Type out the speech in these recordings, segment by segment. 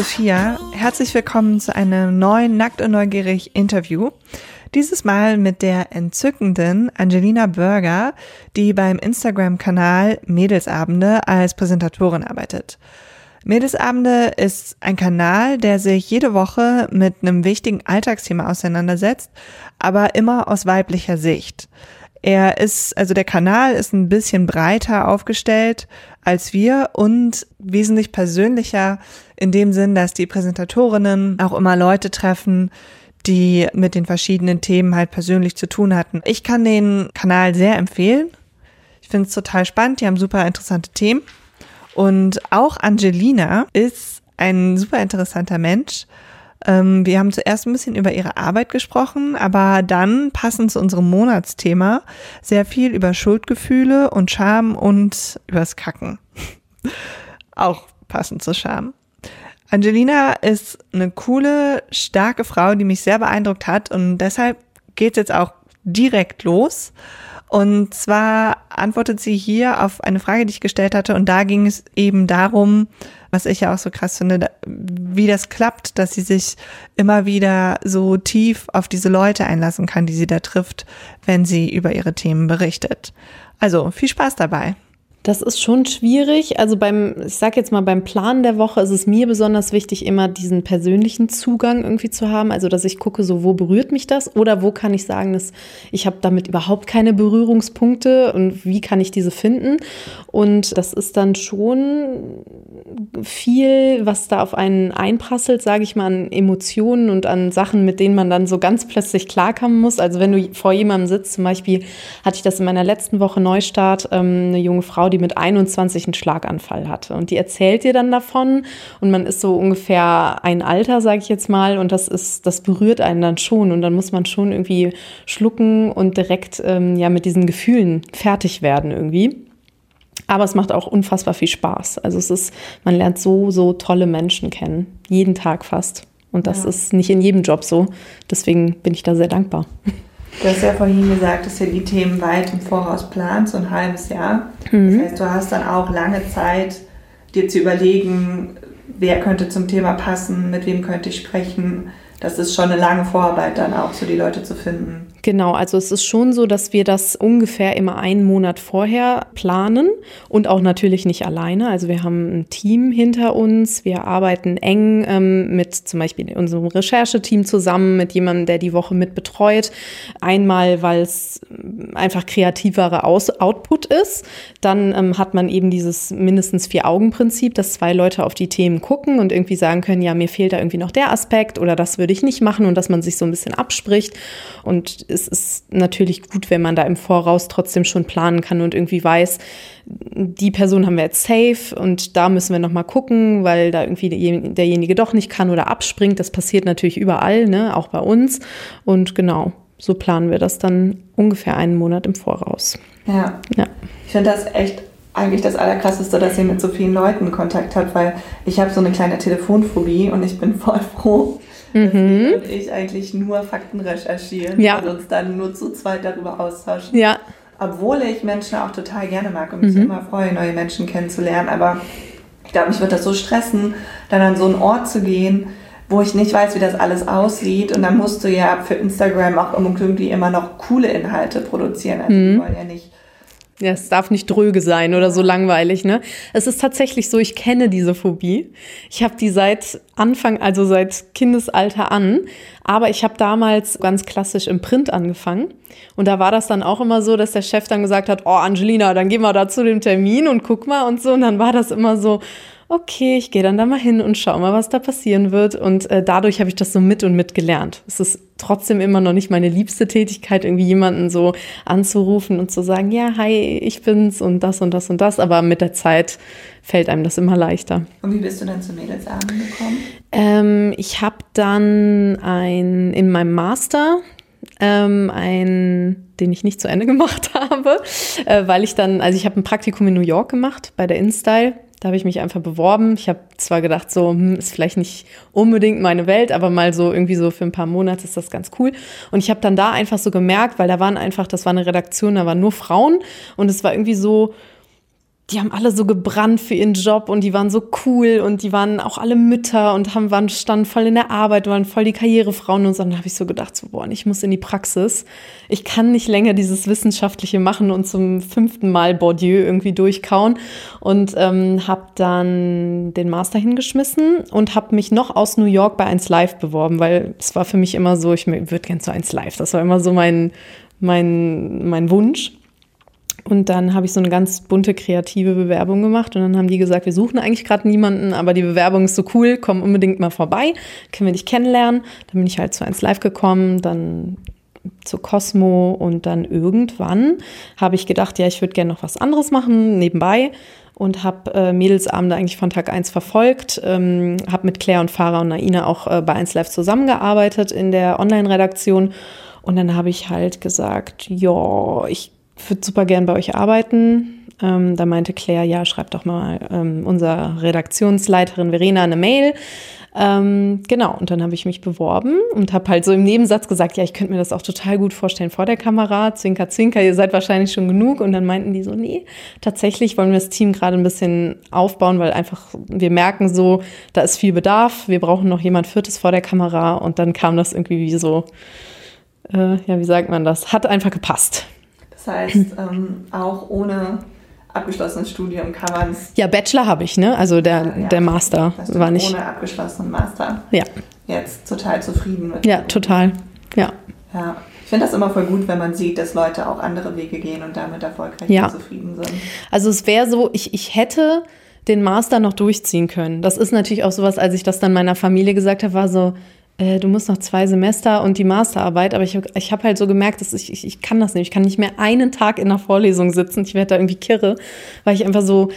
Sophia. Herzlich willkommen zu einem neuen Nackt und Neugierig Interview. Dieses Mal mit der entzückenden Angelina Burger, die beim Instagram-Kanal Mädelsabende als Präsentatorin arbeitet. Mädelsabende ist ein Kanal, der sich jede Woche mit einem wichtigen Alltagsthema auseinandersetzt, aber immer aus weiblicher Sicht. Er ist, also der Kanal ist ein bisschen breiter aufgestellt als wir und wesentlich persönlicher in dem Sinn, dass die Präsentatorinnen auch immer Leute treffen, die mit den verschiedenen Themen halt persönlich zu tun hatten. Ich kann den Kanal sehr empfehlen. Ich finde es total spannend. Die haben super interessante Themen. Und auch Angelina ist ein super interessanter Mensch. Ähm, wir haben zuerst ein bisschen über ihre Arbeit gesprochen, aber dann passend zu unserem Monatsthema sehr viel über Schuldgefühle und Scham und übers Kacken. Auch passend zu Scham. Angelina ist eine coole, starke Frau, die mich sehr beeindruckt hat und deshalb geht es jetzt auch direkt los. Und zwar antwortet sie hier auf eine Frage, die ich gestellt hatte. Und da ging es eben darum, was ich ja auch so krass finde, wie das klappt, dass sie sich immer wieder so tief auf diese Leute einlassen kann, die sie da trifft, wenn sie über ihre Themen berichtet. Also viel Spaß dabei. Das ist schon schwierig. Also beim, ich sag jetzt mal, beim Plan der Woche ist es mir besonders wichtig, immer diesen persönlichen Zugang irgendwie zu haben. Also dass ich gucke, so wo berührt mich das oder wo kann ich sagen, dass ich habe damit überhaupt keine Berührungspunkte und wie kann ich diese finden. Und das ist dann schon viel, was da auf einen einprasselt, sage ich mal, an Emotionen und an Sachen, mit denen man dann so ganz plötzlich klarkommen muss. Also wenn du vor jemandem sitzt, zum Beispiel hatte ich das in meiner letzten Woche Neustart, ähm, eine junge Frau, die mit 21 einen Schlaganfall hatte. Und die erzählt dir dann davon und man ist so ungefähr ein Alter, sage ich jetzt mal, und das ist, das berührt einen dann schon und dann muss man schon irgendwie schlucken und direkt ähm, ja mit diesen Gefühlen fertig werden irgendwie. Aber es macht auch unfassbar viel Spaß. Also es ist, man lernt so, so tolle Menschen kennen. Jeden Tag fast. Und das ja. ist nicht in jedem Job so. Deswegen bin ich da sehr dankbar. Du hast ja vorhin gesagt, dass du die Themen weit im Voraus planst, so ein halbes Jahr. Mhm. Das heißt, du hast dann auch lange Zeit, dir zu überlegen, wer könnte zum Thema passen, mit wem könnte ich sprechen. Das ist schon eine lange Vorarbeit dann auch, so die Leute zu finden. Genau, also es ist schon so, dass wir das ungefähr immer einen Monat vorher planen und auch natürlich nicht alleine. Also wir haben ein Team hinter uns, wir arbeiten eng ähm, mit zum Beispiel unserem Rechercheteam zusammen, mit jemandem, der die Woche mit betreut. Einmal, weil es einfach kreativerer Aus Output ist. Dann ähm, hat man eben dieses mindestens Vier-Augen-Prinzip, dass zwei Leute auf die Themen gucken und irgendwie sagen können, ja, mir fehlt da irgendwie noch der Aspekt oder das würde ich nicht machen und dass man sich so ein bisschen abspricht und es ist natürlich gut, wenn man da im Voraus trotzdem schon planen kann und irgendwie weiß, die Person haben wir jetzt safe und da müssen wir nochmal gucken, weil da irgendwie derjenige doch nicht kann oder abspringt. Das passiert natürlich überall, ne? auch bei uns. Und genau, so planen wir das dann ungefähr einen Monat im Voraus. Ja. ja. Ich finde das echt eigentlich das Allerkrasseste, dass ihr mit so vielen Leuten Kontakt habt, weil ich habe so eine kleine Telefonphobie und ich bin voll froh, Mhm. Und ich eigentlich nur Fakten recherchieren ja. und uns dann nur zu zweit darüber austauschen. Ja. Obwohl ich Menschen auch total gerne mag und mich mhm. immer freue, neue Menschen kennenzulernen. Aber ich glaube, mich wird das so stressen, dann an so einen Ort zu gehen, wo ich nicht weiß, wie das alles aussieht. Und dann musst du ja für Instagram auch irgendwie immer noch coole Inhalte produzieren. Also mhm. wir wollen ja nicht ja, es darf nicht dröge sein oder so langweilig, ne? Es ist tatsächlich so, ich kenne diese Phobie. Ich habe die seit Anfang, also seit Kindesalter an, aber ich habe damals ganz klassisch im Print angefangen und da war das dann auch immer so, dass der Chef dann gesagt hat, oh Angelina, dann gehen wir da zu dem Termin und guck mal und so und dann war das immer so, okay, ich gehe dann da mal hin und schau mal, was da passieren wird. Und äh, dadurch habe ich das so mit und mit gelernt. Es ist trotzdem immer noch nicht meine liebste Tätigkeit, irgendwie jemanden so anzurufen und zu sagen, ja, hi, ich bin's und das und das und das. Aber mit der Zeit fällt einem das immer leichter. Und wie bist du dann zu Mädelsabend gekommen? Ähm, ich habe dann ein in meinem Master ähm, ein, den ich nicht zu Ende gemacht habe, äh, weil ich dann, also ich habe ein Praktikum in New York gemacht bei der InStyle da habe ich mich einfach beworben. Ich habe zwar gedacht, so hm, ist vielleicht nicht unbedingt meine Welt, aber mal so irgendwie so für ein paar Monate ist das ganz cool. Und ich habe dann da einfach so gemerkt, weil da waren einfach, das war eine Redaktion, da waren nur Frauen und es war irgendwie so, die haben alle so gebrannt für ihren Job und die waren so cool und die waren auch alle Mütter und haben, waren, standen voll in der Arbeit, waren voll die Karrierefrauen und so. Und dann habe ich so gedacht, so, boah, ich muss in die Praxis. Ich kann nicht länger dieses Wissenschaftliche machen und zum fünften Mal Bourdieu irgendwie durchkauen. Und ähm, habe dann den Master hingeschmissen und habe mich noch aus New York bei 1 Live beworben, weil es war für mich immer so, ich würde gerne zu 1 Live. Das war immer so mein, mein, mein Wunsch. Und dann habe ich so eine ganz bunte kreative Bewerbung gemacht. Und dann haben die gesagt, wir suchen eigentlich gerade niemanden, aber die Bewerbung ist so cool, komm unbedingt mal vorbei, können wir dich kennenlernen. Dann bin ich halt zu 1 Live gekommen, dann zu Cosmo und dann irgendwann habe ich gedacht, ja, ich würde gerne noch was anderes machen nebenbei. Und habe äh, Mädelsabende eigentlich von Tag 1 verfolgt, ähm, habe mit Claire und Farah und Naina auch äh, bei 1 Live zusammengearbeitet in der Online-Redaktion. Und dann habe ich halt gesagt, ja, ich würde super gern bei euch arbeiten. Ähm, da meinte Claire, ja, schreibt doch mal ähm, unserer Redaktionsleiterin Verena eine Mail. Ähm, genau, und dann habe ich mich beworben und habe halt so im Nebensatz gesagt, ja, ich könnte mir das auch total gut vorstellen vor der Kamera, zwinker, zwinker, ihr seid wahrscheinlich schon genug. Und dann meinten die so, nee, tatsächlich wollen wir das Team gerade ein bisschen aufbauen, weil einfach wir merken so, da ist viel Bedarf, wir brauchen noch jemand Viertes vor der Kamera. Und dann kam das irgendwie wie so, äh, ja, wie sagt man das, hat einfach gepasst. Das heißt, ähm, auch ohne abgeschlossenes Studium kann man es. Ja, Bachelor habe ich, ne? Also der, ja, der Master das war nicht. Ohne abgeschlossenen Master. Ja. Jetzt total zufrieden mit. Ja, total. Ja. Ja. Ich finde das immer voll gut, wenn man sieht, dass Leute auch andere Wege gehen und damit erfolgreich ja. und zufrieden sind. Also es wäre so, ich, ich hätte den Master noch durchziehen können. Das ist natürlich auch sowas, als ich das dann meiner Familie gesagt habe, war so, äh, du musst noch zwei Semester und die Masterarbeit, aber ich, ich habe halt so gemerkt, dass ich, ich, ich kann das nicht. Ich kann nicht mehr einen Tag in der Vorlesung sitzen. Ich werde da irgendwie kirre, weil ich einfach so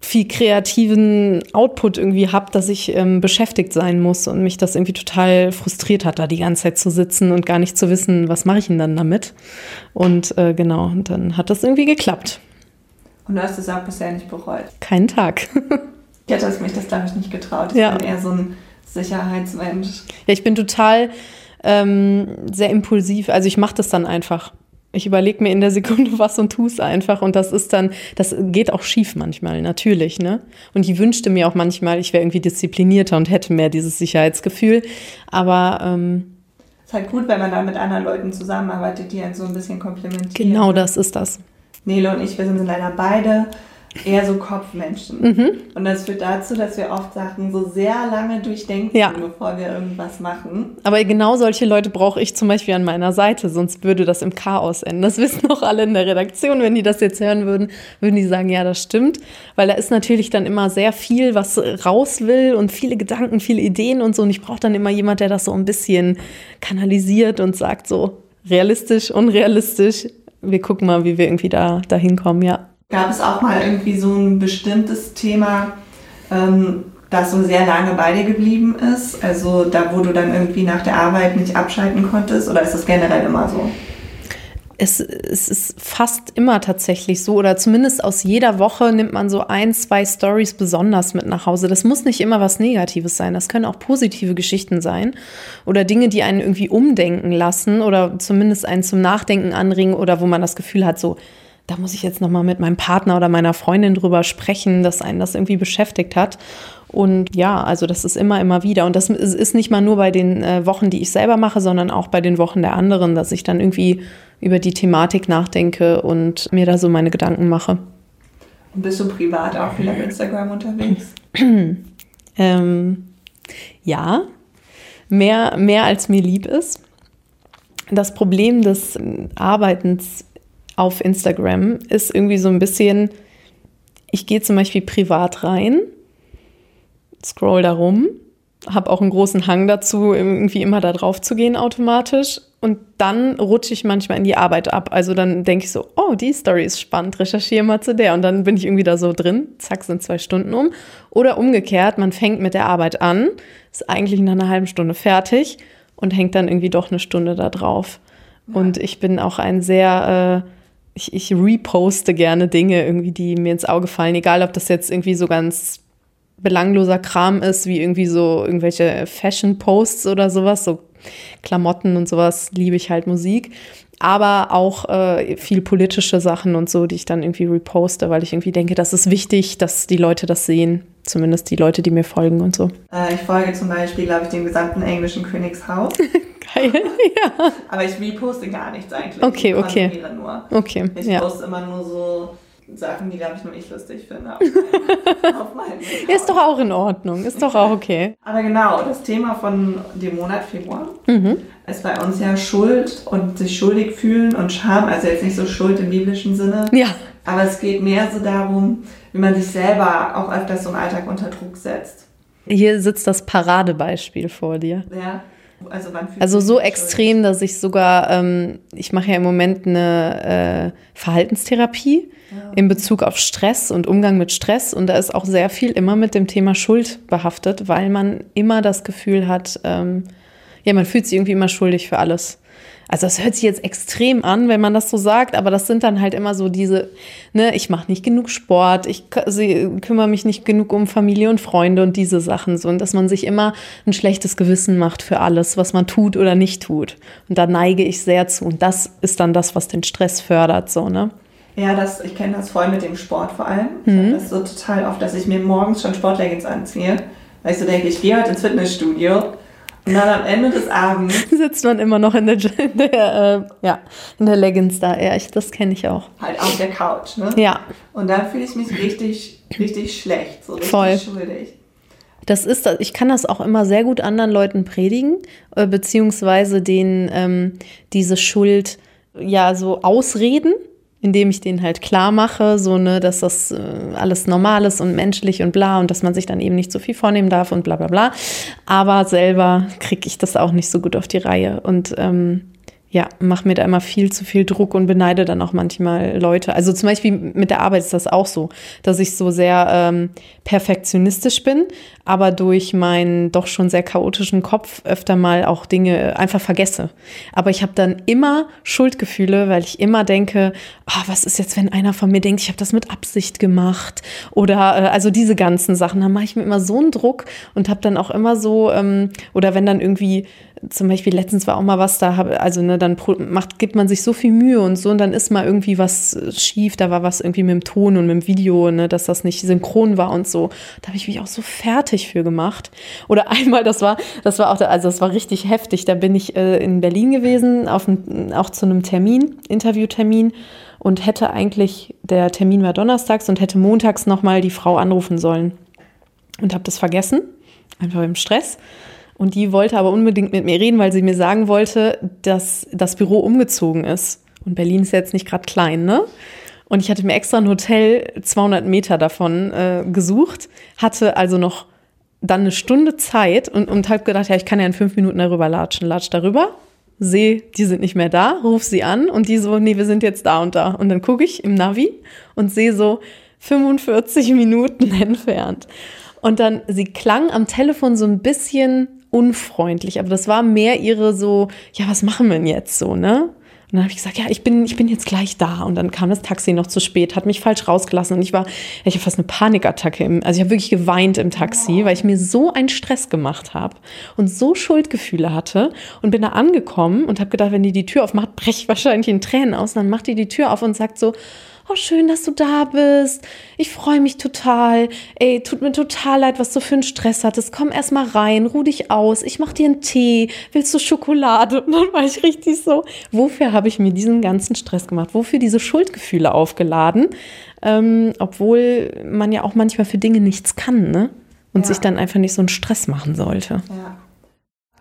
viel kreativen Output irgendwie habe, dass ich ähm, beschäftigt sein muss und mich das irgendwie total frustriert hat, da die ganze Zeit zu sitzen und gar nicht zu wissen, was mache ich denn dann damit. Und äh, genau, und dann hat das irgendwie geklappt. Und du hast es auch bisher nicht bereut? Keinen Tag. ich hätte mich das, glaube ich, nicht getraut. Ich ja. bin eher so ein Sicherheitsmensch. Ja, ich bin total ähm, sehr impulsiv. Also ich mache das dann einfach. Ich überlege mir in der Sekunde was und tue es einfach. Und das ist dann, das geht auch schief manchmal, natürlich. Ne? Und ich wünschte mir auch manchmal, ich wäre irgendwie disziplinierter und hätte mehr dieses Sicherheitsgefühl. Aber ähm, ist halt gut, wenn man da mit anderen Leuten zusammenarbeitet, die einen so ein bisschen komplementieren. Genau das ist das. Nele und ich, wir sind leider beide eher so Kopfmenschen. Mhm. Und das führt dazu, dass wir oft Sachen so sehr lange durchdenken, ja. bevor wir irgendwas machen. Aber genau solche Leute brauche ich zum Beispiel an meiner Seite, sonst würde das im Chaos enden. Das wissen auch alle in der Redaktion. Wenn die das jetzt hören würden, würden die sagen, ja, das stimmt. Weil da ist natürlich dann immer sehr viel, was raus will und viele Gedanken, viele Ideen und so. Und ich brauche dann immer jemand, der das so ein bisschen kanalisiert und sagt so, realistisch, unrealistisch. Wir gucken mal, wie wir irgendwie da, da hinkommen, ja. Gab es auch mal irgendwie so ein bestimmtes Thema, ähm, das so sehr lange bei dir geblieben ist? Also da, wo du dann irgendwie nach der Arbeit nicht abschalten konntest? Oder ist das generell immer so? Es, es, ist fast immer tatsächlich so, oder zumindest aus jeder Woche nimmt man so ein, zwei Stories besonders mit nach Hause. Das muss nicht immer was Negatives sein, das können auch positive Geschichten sein oder Dinge, die einen irgendwie umdenken lassen oder zumindest einen zum Nachdenken anringen oder wo man das Gefühl hat, so, da muss ich jetzt nochmal mit meinem Partner oder meiner Freundin drüber sprechen, dass einen das irgendwie beschäftigt hat. Und ja, also das ist immer, immer wieder. Und das ist nicht mal nur bei den äh, Wochen, die ich selber mache, sondern auch bei den Wochen der anderen, dass ich dann irgendwie über die Thematik nachdenke und mir da so meine Gedanken mache. Und bist du privat auch viel auf Instagram unterwegs? ähm, ja, mehr, mehr als mir lieb ist. Das Problem des Arbeitens auf Instagram ist irgendwie so ein bisschen, ich gehe zum Beispiel privat rein, scroll da rum, habe auch einen großen Hang dazu, irgendwie immer da drauf zu gehen automatisch. Und dann rutsche ich manchmal in die Arbeit ab. Also dann denke ich so, oh, die Story ist spannend, recherchiere mal zu der. Und dann bin ich irgendwie da so drin, zack, sind zwei Stunden um. Oder umgekehrt, man fängt mit der Arbeit an, ist eigentlich nach einer halben Stunde fertig und hängt dann irgendwie doch eine Stunde da drauf. Ja. Und ich bin auch ein sehr äh, ich, ich reposte gerne Dinge irgendwie, die mir ins Auge fallen, egal ob das jetzt irgendwie so ganz belangloser Kram ist, wie irgendwie so irgendwelche Fashion-Posts oder sowas, so Klamotten und sowas, liebe ich halt Musik. Aber auch äh, viel politische Sachen und so, die ich dann irgendwie reposte, weil ich irgendwie denke, das ist wichtig, dass die Leute das sehen. Zumindest die Leute, die mir folgen und so. Äh, ich folge zum Beispiel, glaube ich, dem gesamten englischen Königshaus. Geil, ja. Aber ich reposte gar nichts eigentlich. Okay, ich okay. Nur. Okay, Ich ja. poste immer nur so Sachen, die, glaube ich, nur ich lustig finde. Auf auf Ist doch auch in Ordnung, ist doch auch okay. Aber genau, das Thema von dem Monat Februar Mhm. ist bei uns ja Schuld und sich schuldig fühlen und Scham. Also jetzt nicht so Schuld im biblischen Sinne, Ja, aber es geht mehr so darum, wie man sich selber auch öfters so im Alltag unter Druck setzt. hier sitzt das Paradebeispiel vor dir. Ja. Also, Also so extrem, dass ich sogar, ähm, ich mache ja im Moment eine äh, Verhaltenstherapie in Bezug auf Stress und Umgang mit Stress. Und da ist auch sehr viel immer mit dem Thema Schuld behaftet, weil man immer das Gefühl hat, ähm, ja, man fühlt sich irgendwie immer schuldig für alles. Also das hört sich jetzt extrem an, wenn man das so sagt, aber das sind dann halt immer so diese, ne, ich mache nicht genug Sport, ich kümmere mich nicht genug um Familie und Freunde und diese Sachen so und dass man sich immer ein schlechtes Gewissen macht für alles, was man tut oder nicht tut. Und da neige ich sehr zu und das ist dann das, was den Stress fördert, so, ne? Ja, das, ich kenne das voll mit dem Sport vor allem. Habe das so total oft, dass ich mir morgens schon Sportleggings anziehe, weil ich so denke, ich gehe heute ins Fitnessstudio und dann am Ende des Abends Sitzt man immer noch in der, in der, äh, ja, in der Leggings da. Ja, ich, das kenne ich auch. halt auf der Couch, ne? Ja, Und dann fühle ich mich richtig, richtig schlecht, so richtig Voll. schuldig. Das ist, das- ich kann das auch immer sehr gut anderen Leuten predigen, äh, beziehungsweise denen ähm, diese Schuld ja so ausreden, indem ich denen halt klar mache, so ne, dass das äh, alles normal ist und menschlich und bla und dass man sich dann eben nicht so viel vornehmen darf und bla bla bla. Aber selber kriege ich das auch nicht so gut auf die Reihe und ähm, ja, mache mir da immer viel zu viel Druck und beneide dann auch manchmal Leute. Also zum Beispiel mit der Arbeit ist das auch so, dass ich so sehr ähm, perfektionistisch bin, aber durch meinen doch schon sehr chaotischen Kopf öfter mal auch Dinge einfach vergesse. Aber ich habe dann immer Schuldgefühle, weil ich immer denke, ah, was ist jetzt, wenn einer von mir denkt, ich habe das mit Absicht gemacht oder äh, also diese ganzen Sachen, dann mache ich mir immer so einen Druck und habe dann auch immer so ähm, oder wenn dann irgendwie zum Beispiel letztens war auch mal was da, also ne, dann macht, gibt man sich so viel Mühe und so und dann ist mal irgendwie was schief, da war was irgendwie mit dem Ton und mit dem Video, ne, dass das nicht synchron war und so. Da habe ich mich auch so fertig für gemacht. Oder einmal, das war, das war auch, also das war richtig heftig. Da bin ich äh, in Berlin gewesen, auf ein, auch zu einem Termin, Interviewtermin und hätte eigentlich, der Termin war donnerstags und hätte montags nochmal die Frau anrufen sollen und habe das vergessen, einfach im Stress. Und die wollte aber unbedingt mit mir reden, weil sie mir sagen wollte, dass das Büro umgezogen ist. Und Berlin ist jetzt nicht gerade klein, ne? Und ich hatte mir extra ein Hotel 200 Meter davon äh, gesucht, hatte also noch dann eine Stunde Zeit und, und habe gedacht, ja, ich kann ja in fünf Minuten darüber latschen. Latsch darüber, sehe, die sind nicht mehr da, ruf sie an und die so, nee, wir sind jetzt da und da. Und dann gucke ich im Navi und sehe so 45 Minuten entfernt. Und dann, sie klang am Telefon so ein bisschen unfreundlich, aber das war mehr ihre so, ja, was machen wir denn jetzt so, ne? Und dann habe ich gesagt, ja, ich bin, ich bin jetzt gleich da. Und dann kam das Taxi noch zu spät, hat mich falsch rausgelassen. Und ich war, ich habe fast eine Panikattacke. Im, also ich habe wirklich geweint im Taxi, weil ich mir so einen Stress gemacht habe und so Schuldgefühle hatte. Und bin da angekommen und habe gedacht, wenn die die Tür aufmacht, breche ich wahrscheinlich in Tränen aus. Und dann macht die die Tür auf und sagt so, oh, schön, dass du da bist. Ich freue mich total. Ey, tut mir total leid, was du für einen Stress hattest. Komm erst mal rein, ruh dich aus. Ich mach dir einen Tee. Willst du Schokolade? Und dann war ich richtig so, wofür habe ich mir diesen ganzen Stress gemacht? Wofür diese Schuldgefühle aufgeladen? Ähm, obwohl man ja auch manchmal für Dinge nichts kann, ne? Und Ja. sich dann einfach nicht so einen Stress machen sollte. Ja.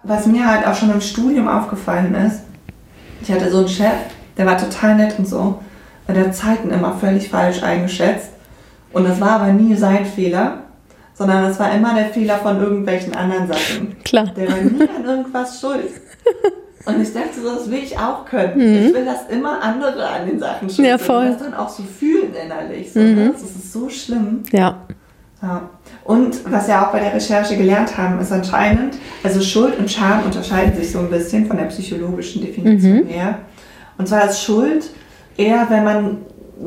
Was mir halt auch schon im Studium aufgefallen ist, ich hatte so einen Chef, der war total nett und so, der Zeiten immer völlig falsch eingeschätzt. Und das war aber nie sein Fehler, sondern das war immer der Fehler von irgendwelchen anderen Sachen. Klar. Der war nie an irgendwas schuld. Und ich dachte so, das will ich auch können. Ich will, dass immer andere an den Sachen schuld Mhm. Ja, sind voll. Mhm. und das dann auch so fühlen innerlich. So, ne? Das ist so schlimm. Ja. Ja. Und was wir auch bei der Recherche gelernt haben, ist anscheinend, also Schuld und Scham unterscheiden sich so ein bisschen von der psychologischen Definition her. Und zwar ist Schuld eher, wenn man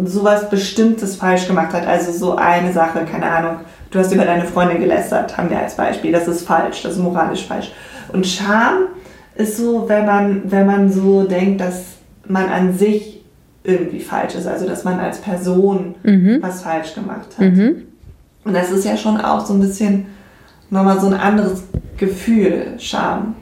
sowas Bestimmtes falsch gemacht hat, also so eine Sache, keine Ahnung, du hast über deine Freundin gelästert, haben wir als Beispiel. Das ist falsch, das ist moralisch falsch. Und Scham ist so, wenn man, wenn man so denkt, dass man an sich irgendwie falsch ist, also dass man als Person mhm. was falsch gemacht hat. Mhm. Und das ist ja schon auch so ein bisschen nochmal so ein anderes Gefühl, Scham.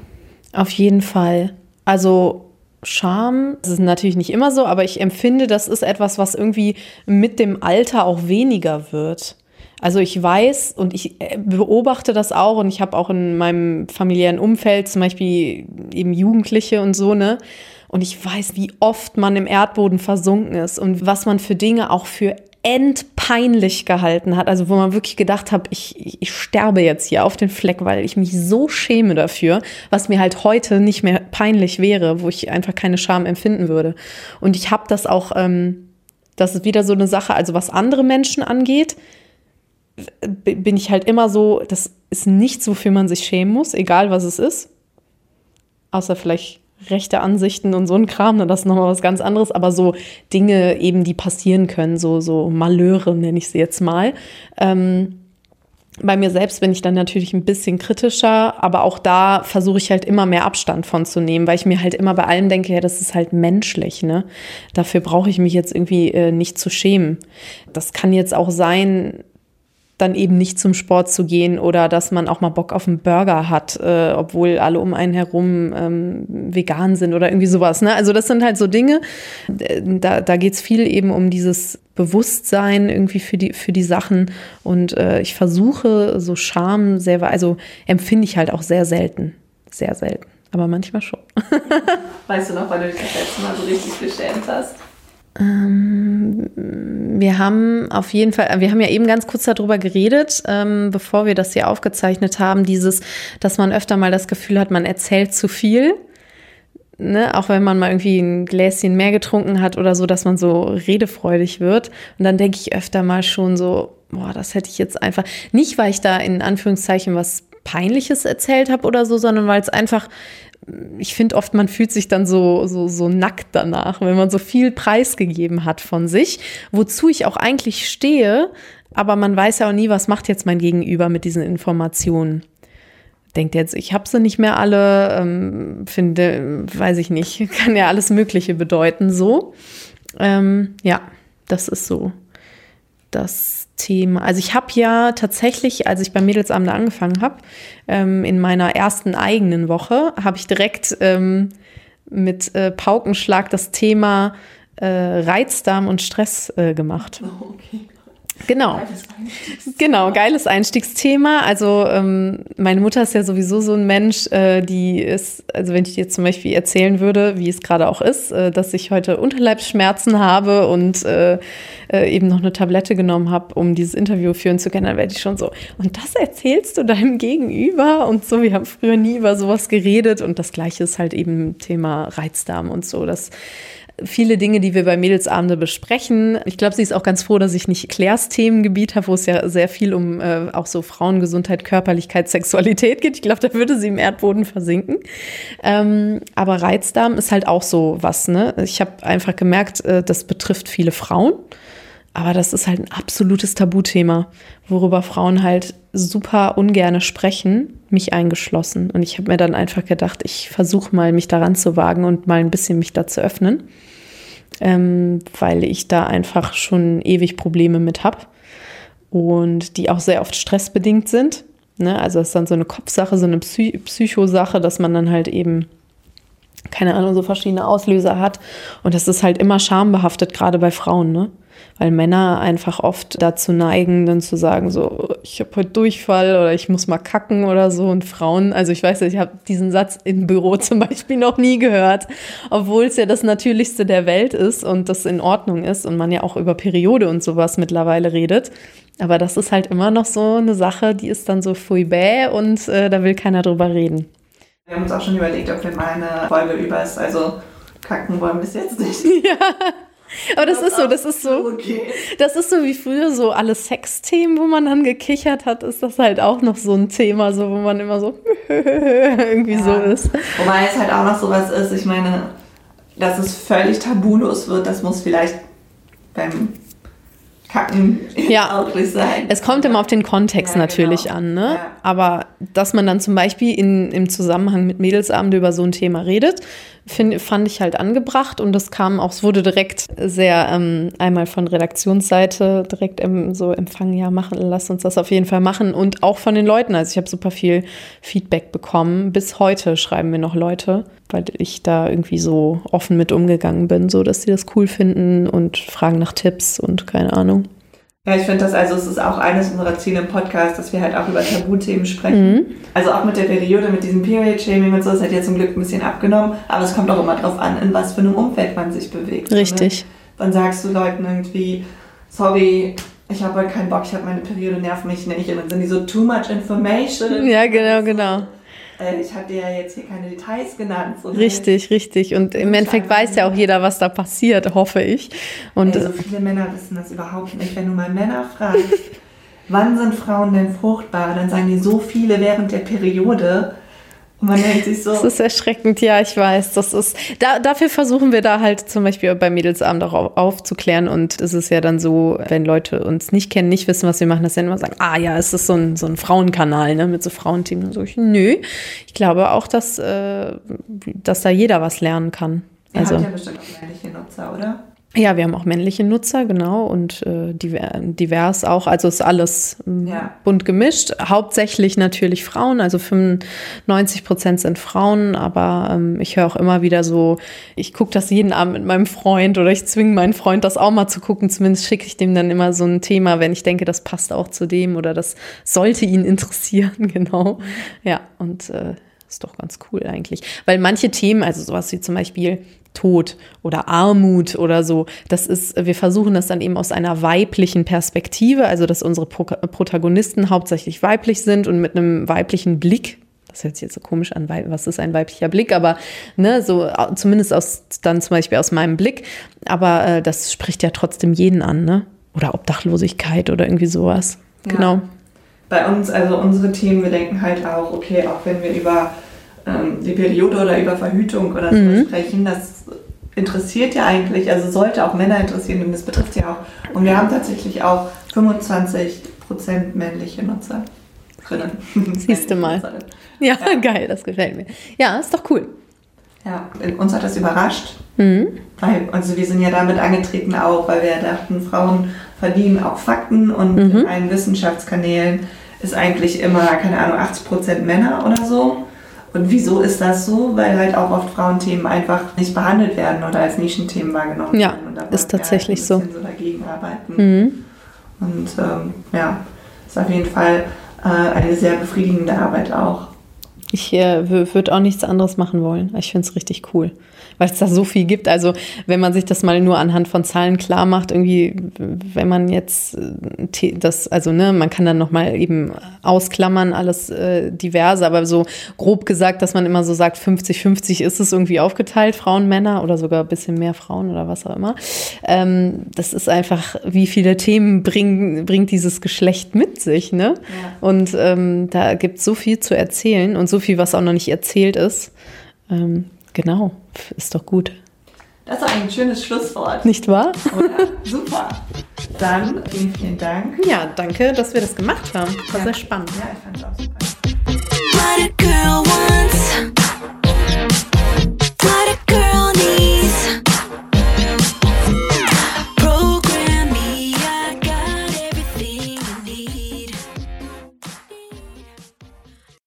Auf jeden Fall. Also Scham, das ist natürlich nicht immer so, aber ich empfinde, das ist etwas, was irgendwie mit dem Alter auch weniger wird. Also ich weiß und ich äh, beobachte das auch und ich habe auch in meinem familiären Umfeld zum Beispiel eben Jugendliche und so, ne? Und ich weiß, wie oft man im Erdboden versunken ist und was man für Dinge auch für endpeinlich gehalten hat. Also wo man wirklich gedacht hat, ich, ich sterbe jetzt hier auf den Fleck, weil ich mich so schäme dafür, was mir halt heute nicht mehr peinlich wäre, wo ich einfach keine Scham empfinden würde. Und ich habe das auch, ähm, das ist wieder so eine Sache, also was andere Menschen angeht, bin ich halt immer so, das ist nichts, wofür man sich schämen muss, egal was es ist. Außer vielleicht rechte Ansichten und so ein Kram, ne, das ist nochmal was ganz anderes, aber so Dinge eben, die passieren können, so, so Malheure nenne ich sie jetzt mal. Ähm, bei mir selbst bin ich dann natürlich ein bisschen kritischer, aber auch da versuche ich halt immer mehr Abstand von zu nehmen, weil ich mir halt immer bei allem denke, ja, das ist halt menschlich, ne? Dafür brauche ich mich jetzt irgendwie äh, nicht zu schämen. Das kann jetzt auch sein, dann eben nicht zum Sport zu gehen oder dass man auch mal Bock auf einen Burger hat, äh, obwohl alle um einen herum ähm, vegan sind oder irgendwie sowas. Ne? Also das sind halt so Dinge, da, da geht es viel eben um dieses Bewusstsein irgendwie für die, für die Sachen und äh, ich versuche so Scham selber, also empfinde ich halt auch sehr selten, sehr selten, aber manchmal schon. weißt du noch, wann du dich das letzte Mal so richtig geschämt hast? Ähm, wir haben auf jeden Fall, wir haben ja eben ganz kurz darüber geredet, ähm, bevor wir das hier aufgezeichnet haben, dieses, dass man öfter mal das Gefühl hat, man erzählt zu viel. Ne, auch wenn man mal irgendwie ein Gläschen mehr getrunken hat oder so, dass man so redefreudig wird. Und dann denke ich öfter mal schon so, boah, das hätte ich jetzt einfach, nicht weil ich da in Anführungszeichen was Peinliches erzählt habe oder so, sondern weil es einfach ich finde oft, man fühlt sich dann so, so, so nackt danach, wenn man so viel preisgegeben hat von sich, wozu ich auch eigentlich stehe, aber man weiß ja auch nie, was macht jetzt mein Gegenüber mit diesen Informationen. Denkt jetzt, ich habe sie nicht mehr alle, ähm, finde, weiß ich nicht, kann ja alles Mögliche bedeuten, so. Ähm, ja, das ist so das Thema. Also ich habe ja tatsächlich, als ich beim Mädelsabend angefangen habe, ähm, in meiner ersten eigenen Woche, habe ich direkt ähm, mit äh, Paukenschlag das Thema äh, Reizdarm und Stress äh, gemacht. Oh, okay. Genau. Genau, geiles Einstiegsthema. Also ähm, meine Mutter ist ja sowieso so ein Mensch, äh, die ist, also wenn ich dir zum Beispiel erzählen würde, wie es gerade auch ist, äh, dass ich heute Unterleibsschmerzen habe und äh, äh eben noch eine Tablette genommen habe, um dieses Interview führen zu können, dann werde ich schon so, und das erzählst du deinem Gegenüber und so, wir haben früher nie über sowas geredet und das gleiche ist halt eben Thema Reizdarm und so. Das viele Dinge, die wir bei Mädelsabende besprechen. Ich glaube, sie ist auch ganz froh, dass ich nicht Claires Themengebiet habe, wo es ja sehr viel um äh, auch so Frauengesundheit, Körperlichkeit, Sexualität geht. Ich glaube, da würde sie im Erdboden versinken. Ähm, aber Reizdarm ist halt auch so was. Ne? Ich habe einfach gemerkt, äh, das betrifft viele Frauen. Aber das ist halt ein absolutes Tabuthema, worüber Frauen halt super ungerne sprechen, mich eingeschlossen. Und ich habe mir dann einfach gedacht, ich versuche mal, mich daran zu wagen und mal ein bisschen mich da zu öffnen, ähm, weil ich da einfach schon ewig Probleme mit habe und die auch sehr oft stressbedingt sind. Ne? Also es ist dann so eine Kopfsache, so eine Psy Psychosache, dass man dann halt eben keine Ahnung, so verschiedene Auslöser hat. Und das ist halt immer schambehaftet, gerade bei Frauen, ne? weil Männer einfach oft dazu neigen, dann zu sagen, so, ich habe heute Durchfall oder ich muss mal kacken oder so. Und Frauen, also ich weiß, ich habe diesen Satz im Büro zum Beispiel noch nie gehört, obwohl es ja das Natürlichste der Welt ist und das in Ordnung ist und man ja auch über Periode und sowas mittlerweile redet. Aber das ist halt immer noch so eine Sache, die ist dann so fui bäh und äh, da will keiner drüber reden. Wir haben uns auch schon überlegt, ob wir mal eine Folge über ist. Also kacken wollen wir bis jetzt nicht. Ja. Aber das, das ist so, das ist so, okay. das ist so wie früher so alle Sexthemen, wo man dann gekichert hat, ist das halt auch noch so ein Thema, so wo man immer so irgendwie ja. so ist. Wobei es halt auch noch sowas ist, ich meine, dass es völlig tabulos wird, das muss vielleicht beim Kacken Ja. Es kommt immer auf den Kontext Ja, natürlich genau. an, ne? Ja. Aber dass man dann zum Beispiel in, im Zusammenhang mit Mädelsabende über so ein Thema redet, find, fand ich halt angebracht und das kam auch, es wurde direkt sehr ähm, einmal von Redaktionsseite direkt ähm, so empfangen, ja, machen, lass uns das auf jeden Fall machen und auch von den Leuten. Also ich habe super viel Feedback bekommen. Bis heute schreiben mir noch Leute, weil ich da irgendwie so offen mit umgegangen bin, so dass sie das cool finden und fragen nach Tipps und keine Ahnung. Ja, ich finde das, also es ist auch eines unserer Ziele im Podcast, dass wir halt auch über Tabuthemen sprechen. Mhm. Also auch mit der Periode, mit diesem Period-Shaming und so, das hat ja zum Glück ein bisschen abgenommen. Aber es kommt auch immer drauf an, in was für einem Umfeld man sich bewegt. Richtig. Wann sagst du Leuten irgendwie, sorry, ich habe heute keinen Bock, ich habe meine Periode, nerv mich nicht. Und dann sind die so, too much information. Ja, genau, genau. Äh, ich habe dir ja jetzt hier keine Details genannt. So? Richtig, richtig. Und im Endeffekt weiß ja auch jeder, was da passiert, hoffe ich. Und Also viele Männer wissen das überhaupt nicht. Wenn du mal Männer fragst, wann sind Frauen denn fruchtbar, dann sagen die so viele während der Periode. Man denkt sich so, das ist erschreckend, ja, ich weiß. Das ist, da, dafür versuchen wir da halt zum Beispiel bei Mädelsabend auch auf, aufzuklären. Und es ist ja dann so, wenn Leute uns nicht kennen, nicht wissen, was wir machen, dass sie dann immer sagen, ah ja, es ist so ein, so ein Frauenkanal, ne, mit so Frauenthemen. Und so, ich, nö, ich glaube auch, dass, äh, dass da jeder was lernen kann. ihr Also. habt ja bestimmt auch männliche Nutzer, oder? Ja, wir haben auch männliche Nutzer, genau, und äh, diver- divers auch. Also ist alles ähm, Ja. bunt gemischt. Hauptsächlich natürlich Frauen, also 95 Prozent sind Frauen, aber ähm, ich höre auch immer wieder so, ich gucke das jeden Abend mit meinem Freund oder ich zwinge meinen Freund, das auch mal zu gucken. Zumindest schicke ich dem dann immer so ein Thema, wenn ich denke, das passt auch zu dem oder das sollte ihn interessieren, genau. Ja, und äh, ist doch ganz cool eigentlich. Weil manche Themen, also sowas wie zum Beispiel Tod oder Armut oder so, das ist, wir versuchen das dann eben aus einer weiblichen Perspektive, also dass unsere Pro Protagonisten hauptsächlich weiblich sind und mit einem weiblichen Blick. Das hört sich jetzt so komisch an, was ist ein weiblicher Blick, aber ne, so zumindest aus dann zum Beispiel aus meinem Blick. Aber äh, das spricht ja trotzdem jeden an, ne? Oder Obdachlosigkeit oder irgendwie sowas. Ja. Genau. Bei uns, also unsere Themen, wir denken halt auch, okay, auch wenn wir über ähm, die Periode oder über Verhütung oder so Mhm. sprechen, das interessiert ja eigentlich, also sollte auch Männer interessieren und das betrifft ja auch. Und wir haben tatsächlich auch 25% männliche Nutzer. Siehst du mal. Ja, geil, das gefällt mir. Ja, ist doch cool. Ja, uns hat das überrascht, Mhm. weil also wir sind ja damit angetreten auch, weil wir ja dachten, Frauen verdienen auch Fakten und Mhm. in allen Wissenschaftskanälen ist eigentlich immer, keine Ahnung, 80% Männer oder so. Und wieso ist das so? Weil halt auch oft Frauenthemen einfach nicht behandelt werden oder als Nischenthemen wahrgenommen Ja, werden. Und da ist tatsächlich halt so. so dagegen arbeiten. Mhm. Und ähm, ja, ist auf jeden Fall äh, eine sehr befriedigende Arbeit auch. Ich äh, würde auch nichts anderes machen wollen. Ich finde es richtig cool, weil es da so viel gibt. Also wenn man sich das mal nur anhand von Zahlen klar macht, irgendwie, wenn man jetzt äh, das, also ne, man kann dann noch mal eben ausklammern alles äh, diverse, aber so grob gesagt, dass man immer so sagt, 50-50 ist es irgendwie aufgeteilt, Frauen, Männer oder sogar ein bisschen mehr Frauen oder was auch immer. Ähm, das ist einfach, wie viele Themen bringen, bringt dieses Geschlecht mit sich, ne? Und ähm, da gibt es so viel zu erzählen und so so viel, was auch noch nicht erzählt ist. Ähm, genau, ist doch gut. Das ist ein schönes Schlusswort. Nicht wahr? Oder? Super. Dann vielen, vielen Dank. Ja, danke, dass wir das gemacht haben. War ja. sehr spannend. Ja, ich fand es auch super.